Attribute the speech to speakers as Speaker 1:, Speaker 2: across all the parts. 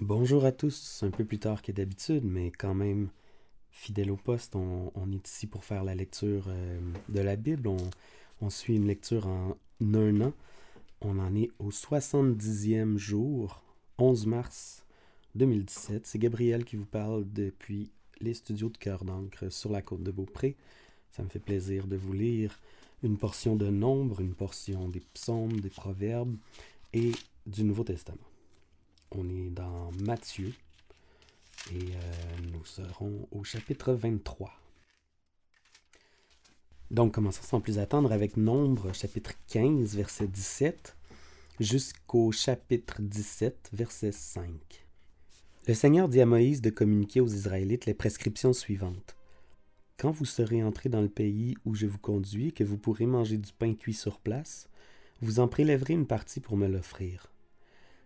Speaker 1: Bonjour à tous, un peu plus tard que d'habitude, mais quand même fidèle au poste, on, est ici pour faire la lecture euh, de la Bible. On, suit une lecture en un an. On en est au 70e jour, 11 mars 2017. C'est Gabriel qui vous parle depuis les studios de Cœur d'encre sur la côte de Beaupré. Ça me fait plaisir de vous lire une portion de Nombre, une portion des psaumes, des proverbes et du Nouveau Testament. On est dans Matthieu et euh, nous serons au chapitre 23. Donc, commençons sans plus attendre avec Nombre, chapitre 15, verset 17, jusqu'au chapitre 17, verset 5. Le Seigneur dit à Moïse de communiquer aux Israélites les prescriptions suivantes. Quand vous serez entrés dans le pays où je vous conduis, que vous pourrez manger du pain cuit sur place, vous en prélèverez une partie pour me l'offrir.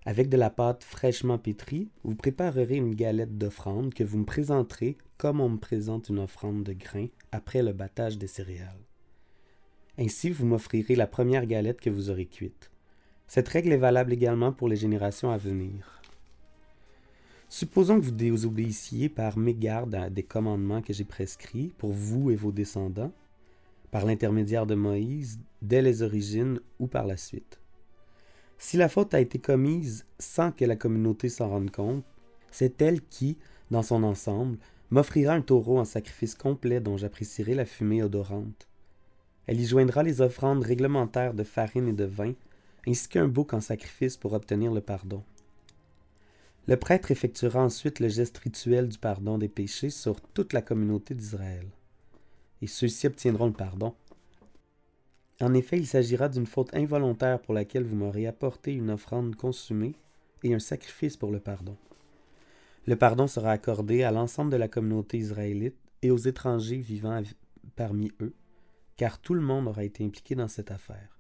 Speaker 1: Avec de la pâte fraîchement pétrie, vous préparerez une galette d'offrande que vous me présenterez comme on me présente une offrande de grains après le battage des céréales. Ainsi, vous m'offrirez la première galette que vous aurez cuite. Cette règle est valable également pour les générations à venir. Supposons que vous désobéissiez par mégarde à des commandements que j'ai prescrits pour vous et vos descendants, par l'intermédiaire de Moïse, dès les origines ou par la suite. Si la faute a été commise sans que la communauté s'en rende compte, c'est elle qui, dans son ensemble, m'offrira un taureau en sacrifice complet dont j'apprécierai la fumée odorante. Elle y joindra les offrandes réglementaires de farine et de vin, ainsi qu'un bouc en sacrifice pour obtenir le pardon. Le prêtre effectuera ensuite le geste rituel du pardon des péchés sur toute la communauté d'Israël. Et ceux-ci obtiendront le pardon, en effet, il s'agira d'une faute involontaire pour laquelle vous m'aurez apporté une offrande consumée et un sacrifice pour le pardon. Le pardon sera accordé à l'ensemble de la communauté israélite et aux étrangers vivant parmi eux, car tout le monde aura été impliqué dans cette affaire.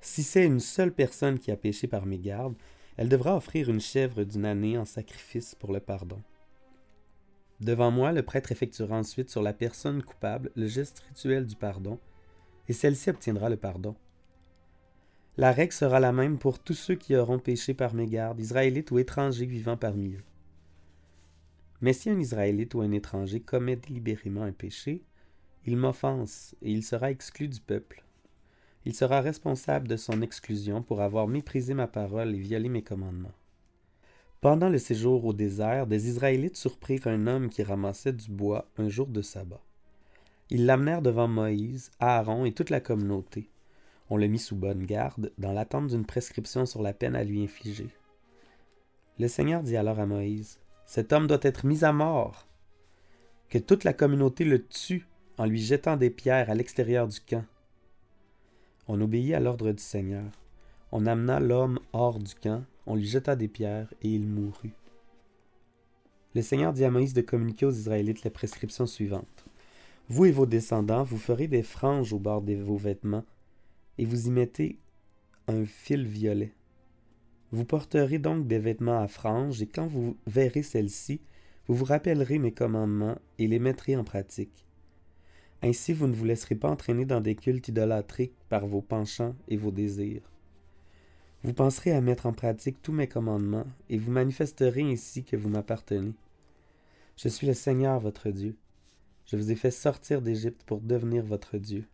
Speaker 1: Si c'est une seule personne qui a péché par mégarde, elle devra offrir une chèvre d'une année en sacrifice pour le pardon. Devant moi, le prêtre effectuera ensuite sur la personne coupable le geste rituel du pardon, et celle-ci obtiendra le pardon. La règle sera la même pour tous ceux qui auront péché par mégarde, israélites ou étrangers vivant parmi eux. Mais si un Israélite ou un étranger commet délibérément un péché, il m'offense et il sera exclu du peuple. Il sera responsable de son exclusion pour avoir méprisé ma parole et violé mes commandements. Pendant le séjour au désert, des Israélites surprirent un homme qui ramassait du bois un jour de sabbat. Ils l'amenèrent devant Moïse, Aaron et toute la communauté. On le mit sous bonne garde, dans l'attente d'une prescription sur la peine à lui infliger. Le Seigneur dit alors à Moïse, Cet homme doit être mis à mort. Que toute la communauté le tue en lui jetant des pierres à l'extérieur du camp. On obéit à l'ordre du Seigneur. On amena l'homme hors du camp, on lui jeta des pierres, et il mourut. Le Seigneur dit à Moïse de communiquer aux Israélites les prescriptions suivantes. Vous et vos descendants, vous ferez des franges au bord de vos vêtements, et vous y mettez un fil violet. Vous porterez donc des vêtements à franges, et quand vous verrez celles-ci, vous vous rappellerez mes commandements et les mettrez en pratique. Ainsi vous ne vous laisserez pas entraîner dans des cultes idolâtriques par vos penchants et vos désirs. Vous penserez à mettre en pratique tous mes commandements, et vous manifesterez ainsi que vous m'appartenez. Je suis le Seigneur votre Dieu. Je vous ai fait sortir d'Égypte pour devenir votre Dieu.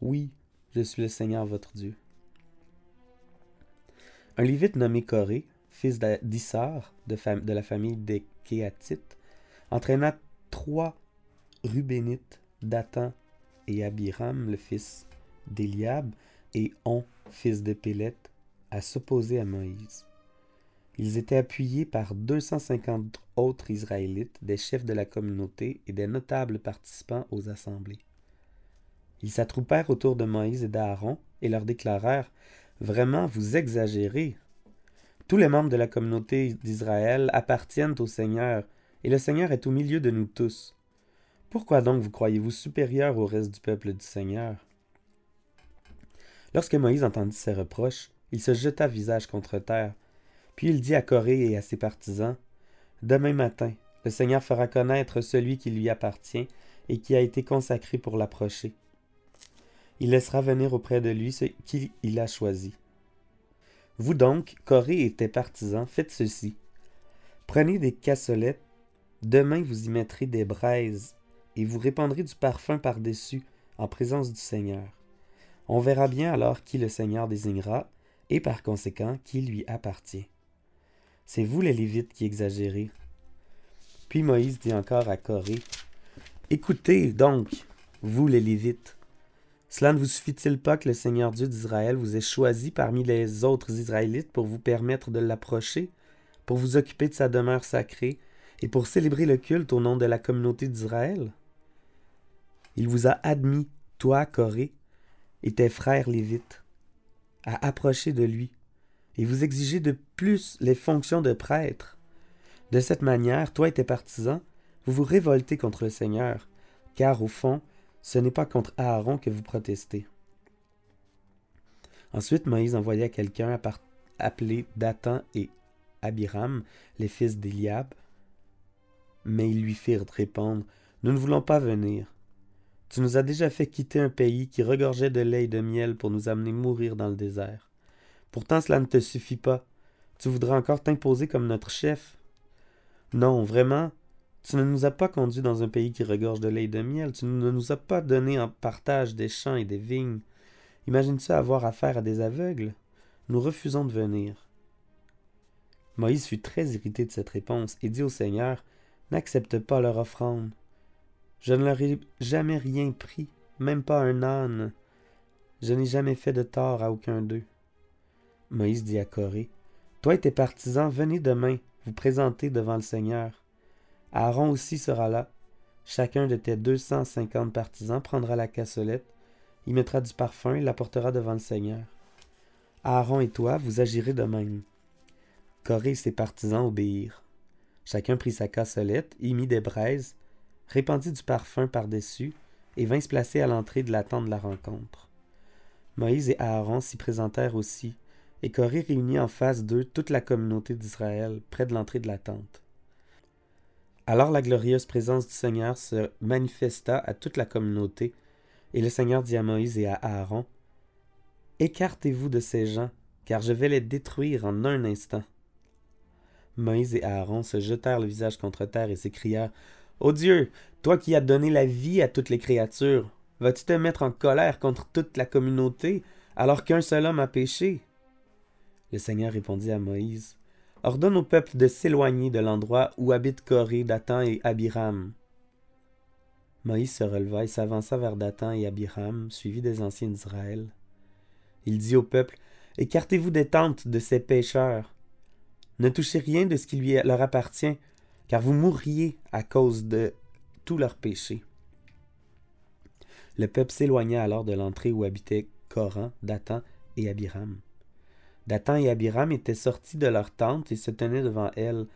Speaker 1: Oui, je suis le Seigneur votre Dieu. Un Lévite nommé Corée, fils d'Issar, de, la famille des Kéatites, entraîna trois Rubénites, Dathan et Abiram, le fils d'Eliab, et On, fils de Pélette, à s'opposer à Moïse. Ils étaient appuyés par 250 autres Israélites, des chefs de la communauté et des notables participants aux assemblées. Ils s'attroupèrent autour de Moïse et d'Aaron et leur déclarèrent Vraiment, vous exagérez. Tous les membres de la communauté d'Israël appartiennent au Seigneur, et le Seigneur est au milieu de nous tous. Pourquoi donc vous croyez-vous supérieur au reste du peuple du Seigneur? Lorsque Moïse entendit ces reproches, il se jeta visage contre terre. Puis il dit à Corée et à ses partisans Demain matin, le Seigneur fera connaître celui qui lui appartient et qui a été consacré pour l'approcher. Il laissera venir auprès de lui ce qu'il a choisi. Vous donc, Corée et tes partisans, faites ceci. Prenez des cassolettes, demain vous y mettrez des braises, et vous répandrez du parfum par-dessus, en présence du Seigneur. On verra bien alors qui le Seigneur désignera, et par conséquent qui lui appartient. C'est vous les Lévites qui exagérez. Puis Moïse dit encore à Corée, Écoutez donc, vous les Lévites, cela ne vous suffit-il pas que le Seigneur Dieu d'Israël vous ait choisi parmi les autres Israélites pour vous permettre de l'approcher, pour vous occuper de sa demeure sacrée et pour célébrer le culte au nom de la communauté d'Israël? Il vous a admis, toi, Corée, tes frères Lévites, à approcher de lui, et vous exigez de plus les fonctions de prêtre. De cette manière, toi et tes partisans, vous vous révoltez contre le Seigneur, car au fond, ce n'est pas contre Aaron que vous protestez. Ensuite, Moïse envoya quelqu'un appelé Dathan et Abiram, les fils d'Eliab, mais ils lui firent répondre Nous ne voulons pas venir. Tu nous as déjà fait quitter un pays qui regorgeait de lait et de miel pour nous amener mourir dans le désert. Pourtant cela ne te suffit pas. Tu voudrais encore t'imposer comme notre chef. Non, vraiment, tu ne nous as pas conduits dans un pays qui regorge de lait et de miel. Tu ne nous as pas donné en partage des champs et des vignes. Imagines-tu avoir affaire à des aveugles? Nous refusons de venir. Moïse fut très irrité de cette réponse et dit au Seigneur N'accepte pas leur offrande. Je ne leur ai jamais rien pris, même pas un âne. Je n'ai jamais fait de tort à aucun d'eux. Moïse dit à Corée Toi et tes partisans, venez demain vous présenter devant le Seigneur. Aaron aussi sera là. Chacun de tes deux cent cinquante partisans prendra la cassolette, y mettra du parfum et l'apportera devant le Seigneur. Aaron et toi, vous agirez de même. Corée et ses partisans obéirent. Chacun prit sa cassolette, y mit des braises, répandit du parfum par-dessus, et vint se placer à l'entrée de la tente de la rencontre. Moïse et Aaron s'y présentèrent aussi, et Corée réunit en face d'eux toute la communauté d'Israël, près de l'entrée de la tente. Alors la glorieuse présence du Seigneur se manifesta à toute la communauté, et le Seigneur dit à Moïse et à Aaron, Écartez-vous de ces gens, car je vais les détruire en un instant. Moïse et Aaron se jetèrent le visage contre terre et s'écrièrent, Ô Dieu, toi qui as donné la vie à toutes les créatures, vas-tu te mettre en colère contre toute la communauté, alors qu'un seul homme a péché? Le Seigneur répondit à Moïse, ordonne au peuple de s'éloigner de l'endroit où habitent Corée, Dathan et Abiram. Moïse se releva et s'avança vers Dathan et Abiram, suivi des anciens d'Israël. Il dit au peuple Écartez-vous des tentes de ces pécheurs. Ne touchez rien de ce qui leur appartient, car vous mourriez à cause de tous leurs péchés. Le peuple s'éloigna alors de l'entrée où habitaient Coran, Dathan et Abiram. Dathan et Abiram étaient sortis de leur tente et se tenaient devant elle,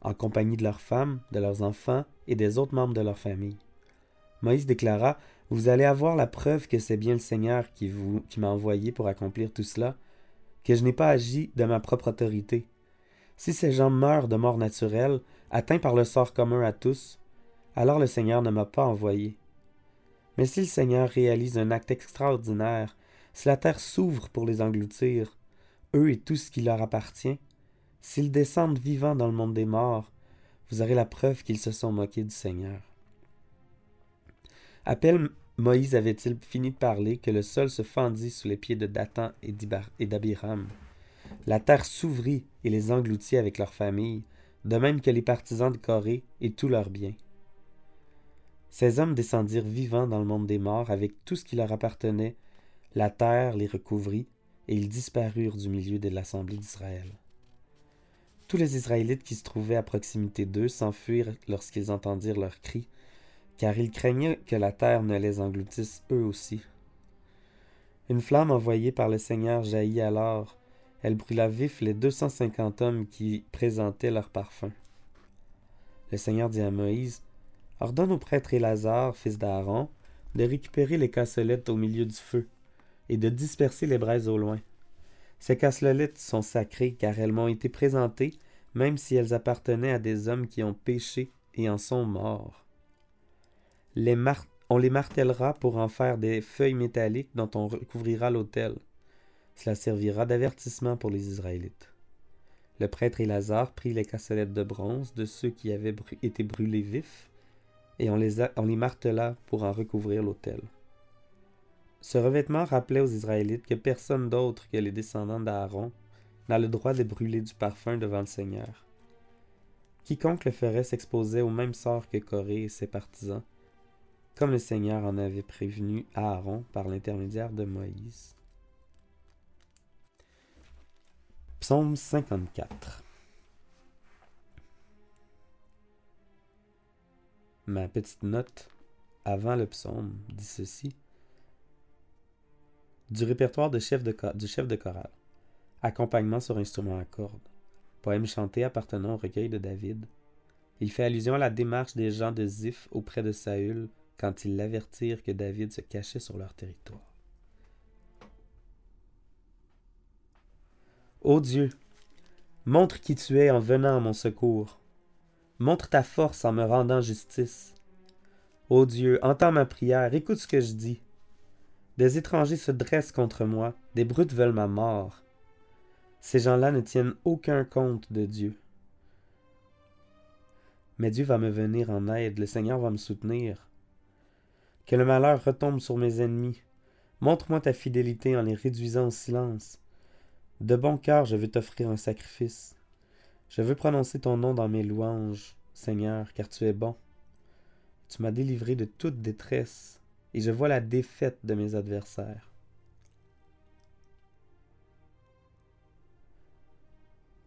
Speaker 1: en compagnie de leurs femmes, de leurs enfants et des autres membres de leur famille. Moïse déclara Vous allez avoir la preuve que c'est bien le Seigneur qui, qui m'a envoyé pour accomplir tout cela, que je n'ai pas agi de ma propre autorité. Si ces gens meurent de mort naturelle, atteints par le sort commun à tous, alors le Seigneur ne m'a pas envoyé. Mais si le Seigneur réalise un acte extraordinaire, si la terre s'ouvre pour les engloutir, eux et tout ce qui leur appartient, s'ils descendent vivants dans le monde des morts, vous aurez la preuve qu'ils se sont moqués du Seigneur. À peine Moïse avait-il fini de parler que le sol se fendit sous les pieds de Dathan et d'Abiram. La terre s'ouvrit et les engloutit avec leurs familles, de même que les partisans de Corée et tous leurs biens. Ces hommes descendirent vivants dans le monde des morts avec tout ce qui leur appartenait, la terre les recouvrit, et ils disparurent du milieu de l'assemblée d'Israël. Tous les Israélites qui se trouvaient à proximité d'eux s'enfuirent lorsqu'ils entendirent leurs cris, car ils craignaient que la terre ne les engloutisse eux aussi. Une flamme envoyée par le Seigneur jaillit alors, elle brûla vif les deux cent cinquante hommes qui présentaient leur parfum. Le Seigneur dit à Moïse, Ordonne au prêtre Élazar, fils d'Aaron, de récupérer les cassolettes au milieu du feu, et de disperser les braises au loin. Ces cassolettes sont sacrées car elles m'ont été présentées, même si elles appartenaient à des hommes qui ont péché et en sont morts. on les martèlera pour en faire des feuilles métalliques dont on recouvrira l'autel. Cela servira d'avertissement pour les Israélites. Le prêtre Lazare prit les cassolettes de bronze de ceux qui avaient été brûlés vifs, et on les, on les martela pour en recouvrir l'autel. Ce revêtement rappelait aux Israélites que personne d'autre que les descendants d'Aaron n'a le droit de brûler du parfum devant le Seigneur. Quiconque le ferait s'exposait au même sort que Corée et ses partisans, comme le Seigneur en avait prévenu Aaron par l'intermédiaire de Moïse. Psaume 54 Ma petite note avant le psaume dit ceci. Du répertoire du chef de chorale. Accompagnement sur instrument à cordes. Poème chanté appartenant au recueil de David. Il fait allusion à la démarche des gens de Ziph auprès de Saül quand ils l'avertirent que David se cachait sur leur territoire. Ô Dieu, montre qui tu es en venant à mon secours. Montre ta force en me rendant justice. Ô Dieu, entends ma prière, écoute ce que je dis. Des étrangers se dressent contre moi, des brutes veulent ma mort. Ces gens-là ne tiennent aucun compte de Dieu. Mais Dieu va me venir en aide, le Seigneur va me soutenir. Que le malheur retombe sur mes ennemis. Montre-moi ta fidélité en les réduisant au silence. De bon cœur, je veux t'offrir un sacrifice. Je veux prononcer ton nom dans mes louanges, Seigneur, car tu es bon. Tu m'as délivré de toute détresse, et je vois la défaite de mes adversaires.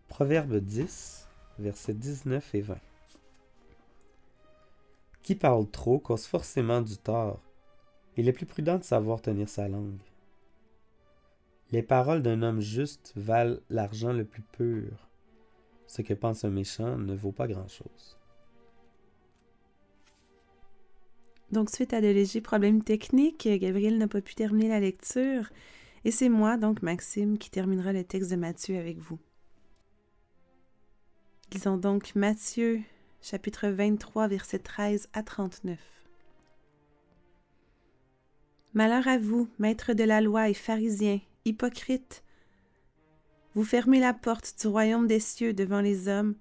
Speaker 1: Proverbe 10, versets 19 et 20. Qui parle trop cause forcément du tort. Il est plus prudent de savoir tenir sa langue. Les paroles d'un homme juste valent l'argent le plus pur. Ce que pense un méchant ne vaut pas grand-chose.
Speaker 2: Donc, suite à de légers problèmes techniques, Gabriel n'a pas pu terminer la lecture. Et c'est moi, donc Maxime, qui terminera le texte de Matthieu avec vous. Lisons donc Matthieu, chapitre 23, versets 13 à 39. Malheur à vous, maîtres de la loi et pharisiens, hypocrite. Vous fermez la porte du royaume des cieux devant les hommes,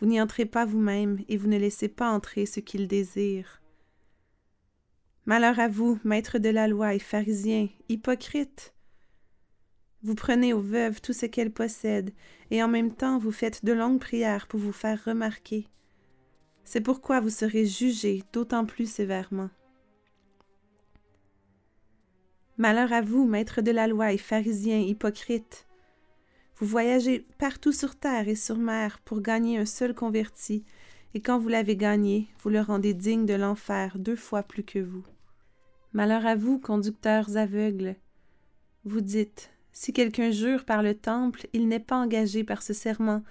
Speaker 2: vous n'y entrez pas vous-même et vous ne laissez pas entrer ceux qu'ils désirent. Malheur à vous, maîtres de la loi et pharisiens, hypocrites. Vous prenez aux veuves tout ce qu'elles possèdent, et en même temps vous faites de longues prières pour vous faire remarquer. C'est pourquoi vous serez jugés d'autant plus sévèrement. Malheur à vous, maîtres de la loi et pharisiens hypocrites. Vous voyagez partout sur terre et sur mer pour gagner un seul converti, et quand vous l'avez gagné, vous le rendez digne de l'enfer deux fois plus que vous. Malheur à vous, conducteurs aveugles. Vous dites, si quelqu'un jure par le temple, il n'est pas engagé par ce serment,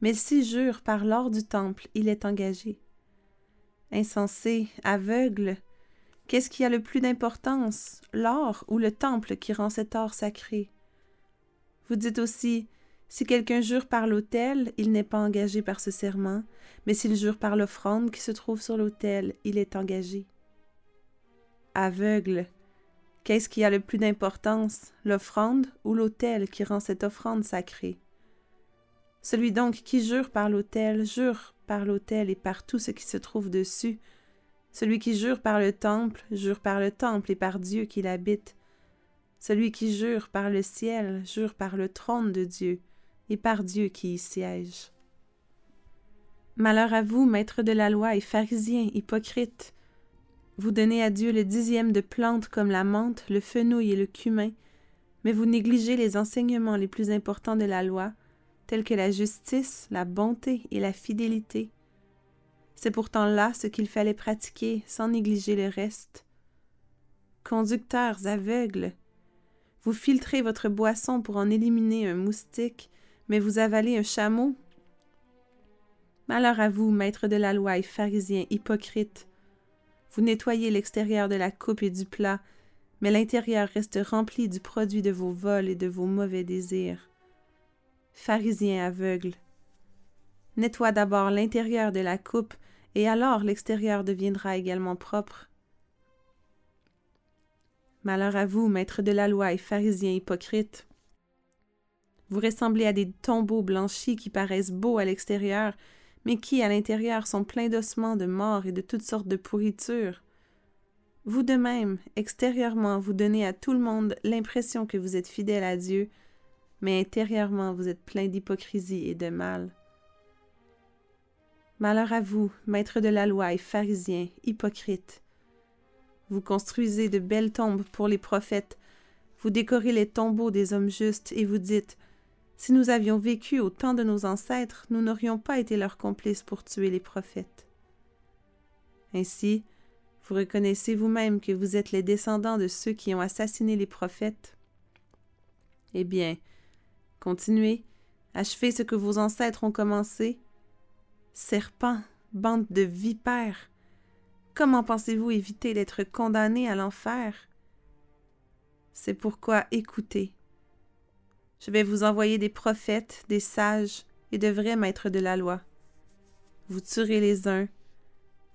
Speaker 2: mais s'il jure par l'or du temple, il est engagé. Insensé, aveugle, Qu'est-ce qui a le plus d'importance, l'or ou le temple qui rend cet or sacré? Vous dites aussi, si quelqu'un jure par l'autel, il n'est pas engagé par ce serment, mais s'il jure par l'offrande qui se trouve sur l'autel, il est engagé. Aveugle, qu'est-ce qui a le plus d'importance, l'offrande ou l'autel qui rend cette offrande sacrée? Celui donc qui jure par l'autel, jure par l'autel et par tout ce qui se trouve dessus, celui qui jure par le temple, jure par le temple et par Dieu qui l'habite. Celui qui jure par le ciel, jure par le trône de Dieu et par Dieu qui y siège. Malheur à vous, maîtres de la loi et pharisiens, hypocrites. Vous donnez à Dieu le dixième de plantes comme la menthe, le fenouil et le cumin, mais vous négligez les enseignements les plus importants de la loi, tels que la justice, la bonté et la fidélité. C'est pourtant là ce qu'il fallait pratiquer sans négliger le reste. Conducteurs aveugles, vous filtrez votre boisson pour en éliminer un moustique, mais vous avalez un chameau? Malheur à vous, maîtres de la loi et pharisiens hypocrites. Vous nettoyez l'extérieur de la coupe et du plat, mais l'intérieur reste rempli du produit de vos vols et de vos mauvais désirs. Pharisiens aveugles. Nettoie d'abord l'intérieur de la coupe, et alors l'extérieur deviendra également propre. Malheur à vous, maîtres de la loi et pharisiens hypocrites. Vous ressemblez à des tombeaux blanchis qui paraissent beaux à l'extérieur, mais qui, à l'intérieur, sont pleins d'ossements, de morts et de toutes sortes de pourritures. Vous de même, extérieurement, vous donnez à tout le monde l'impression que vous êtes fidèle à Dieu, mais intérieurement, vous êtes plein d'hypocrisie et de mal. Malheur à vous, maîtres de la loi et pharisiens, hypocrites. Vous construisez de belles tombes pour les prophètes, vous décorez les tombeaux des hommes justes et vous dites Si nous avions vécu au temps de nos ancêtres, nous n'aurions pas été leurs complices pour tuer les prophètes. Ainsi, vous reconnaissez vous-même que vous êtes les descendants de ceux qui ont assassiné les prophètes. Eh bien, continuez, achevez ce que vos ancêtres ont commencé. Serpents, bande de vipères, comment pensez-vous éviter d'être condamnés à l'enfer? C'est pourquoi écoutez. Je vais vous envoyer des prophètes, des sages et de vrais maîtres de la loi. Vous tuerez les uns,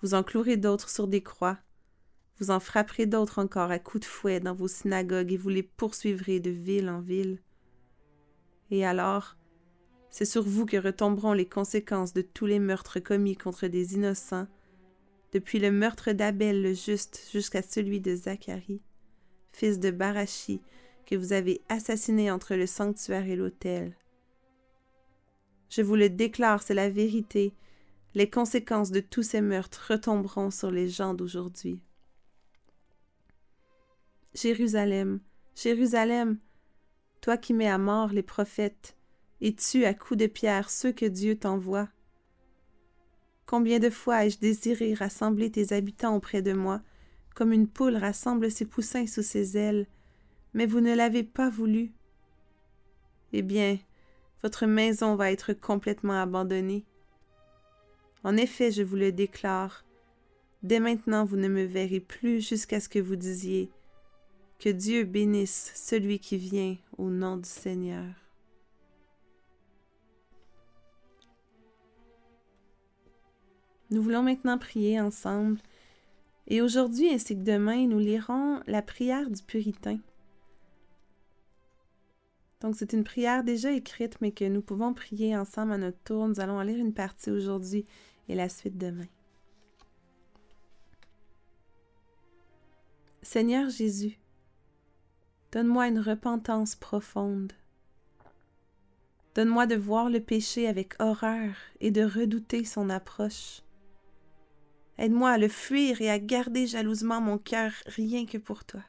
Speaker 2: vous en clouerez d'autres sur des croix, vous en frapperez d'autres encore à coups de fouet dans vos synagogues et vous les poursuivrez de ville en ville. Et alors, c'est sur vous que retomberont les conséquences de tous les meurtres commis contre des innocents, depuis le meurtre d'Abel le juste jusqu'à celui de Zacharie, fils de Barachi, que vous avez assassiné entre le sanctuaire et l'autel. Je vous le déclare, c'est la vérité, les conséquences de tous ces meurtres retomberont sur les gens d'aujourd'hui. Jérusalem, Jérusalem, toi qui mets à mort les prophètes et tues à coups de pierre ceux que Dieu t'envoie. Combien de fois ai-je désiré rassembler tes habitants auprès de moi, comme une poule rassemble ses poussins sous ses ailes, mais vous ne l'avez pas voulu. Eh bien, votre maison va être complètement abandonnée. En effet, je vous le déclare, dès maintenant vous ne me verrez plus jusqu'à ce que vous disiez Que Dieu bénisse celui qui vient au nom du Seigneur. Nous voulons maintenant prier ensemble. Et aujourd'hui ainsi que demain, nous lirons la prière du Puritain. Donc c'est une prière déjà écrite, mais que nous pouvons prier ensemble à notre tour. Nous allons en lire une partie aujourd'hui et la suite demain. Seigneur Jésus, donne-moi une repentance profonde. Donne-moi de voir le péché avec horreur et de redouter son approche. Aide-moi à le fuir et à garder jalousement mon cœur rien que pour toi.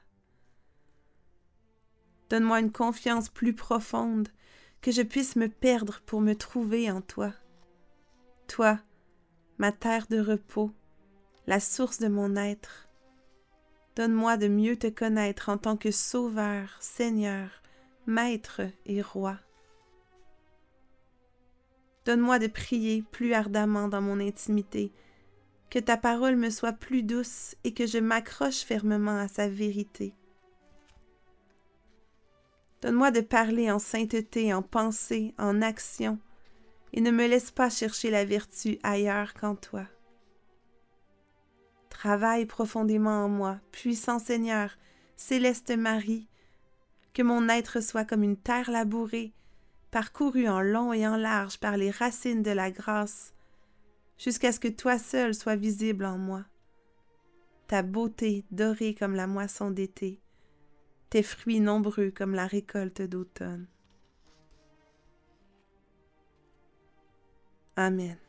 Speaker 2: Donne-moi une confiance plus profonde, que je puisse me perdre pour me trouver en toi. Toi, ma terre de repos, la source de mon être. Donne-moi de mieux te connaître en tant que Sauveur, Seigneur, Maître et Roi. Donne-moi de prier plus ardemment dans mon intimité, que ta parole me soit plus douce et que je m'accroche fermement à sa vérité. Donne-moi de parler en sainteté, en pensée, en action, et ne me laisse pas chercher la vertu ailleurs qu'en toi. Travaille profondément en moi, puissant Seigneur, céleste Marie, que mon être soit comme une terre labourée, parcourue en long et en large par les racines de la grâce, jusqu'à ce que toi seul sois visible en moi. Ta beauté dorée comme la moisson d'été, tes fruits nombreux comme la récolte d'automne. Amen.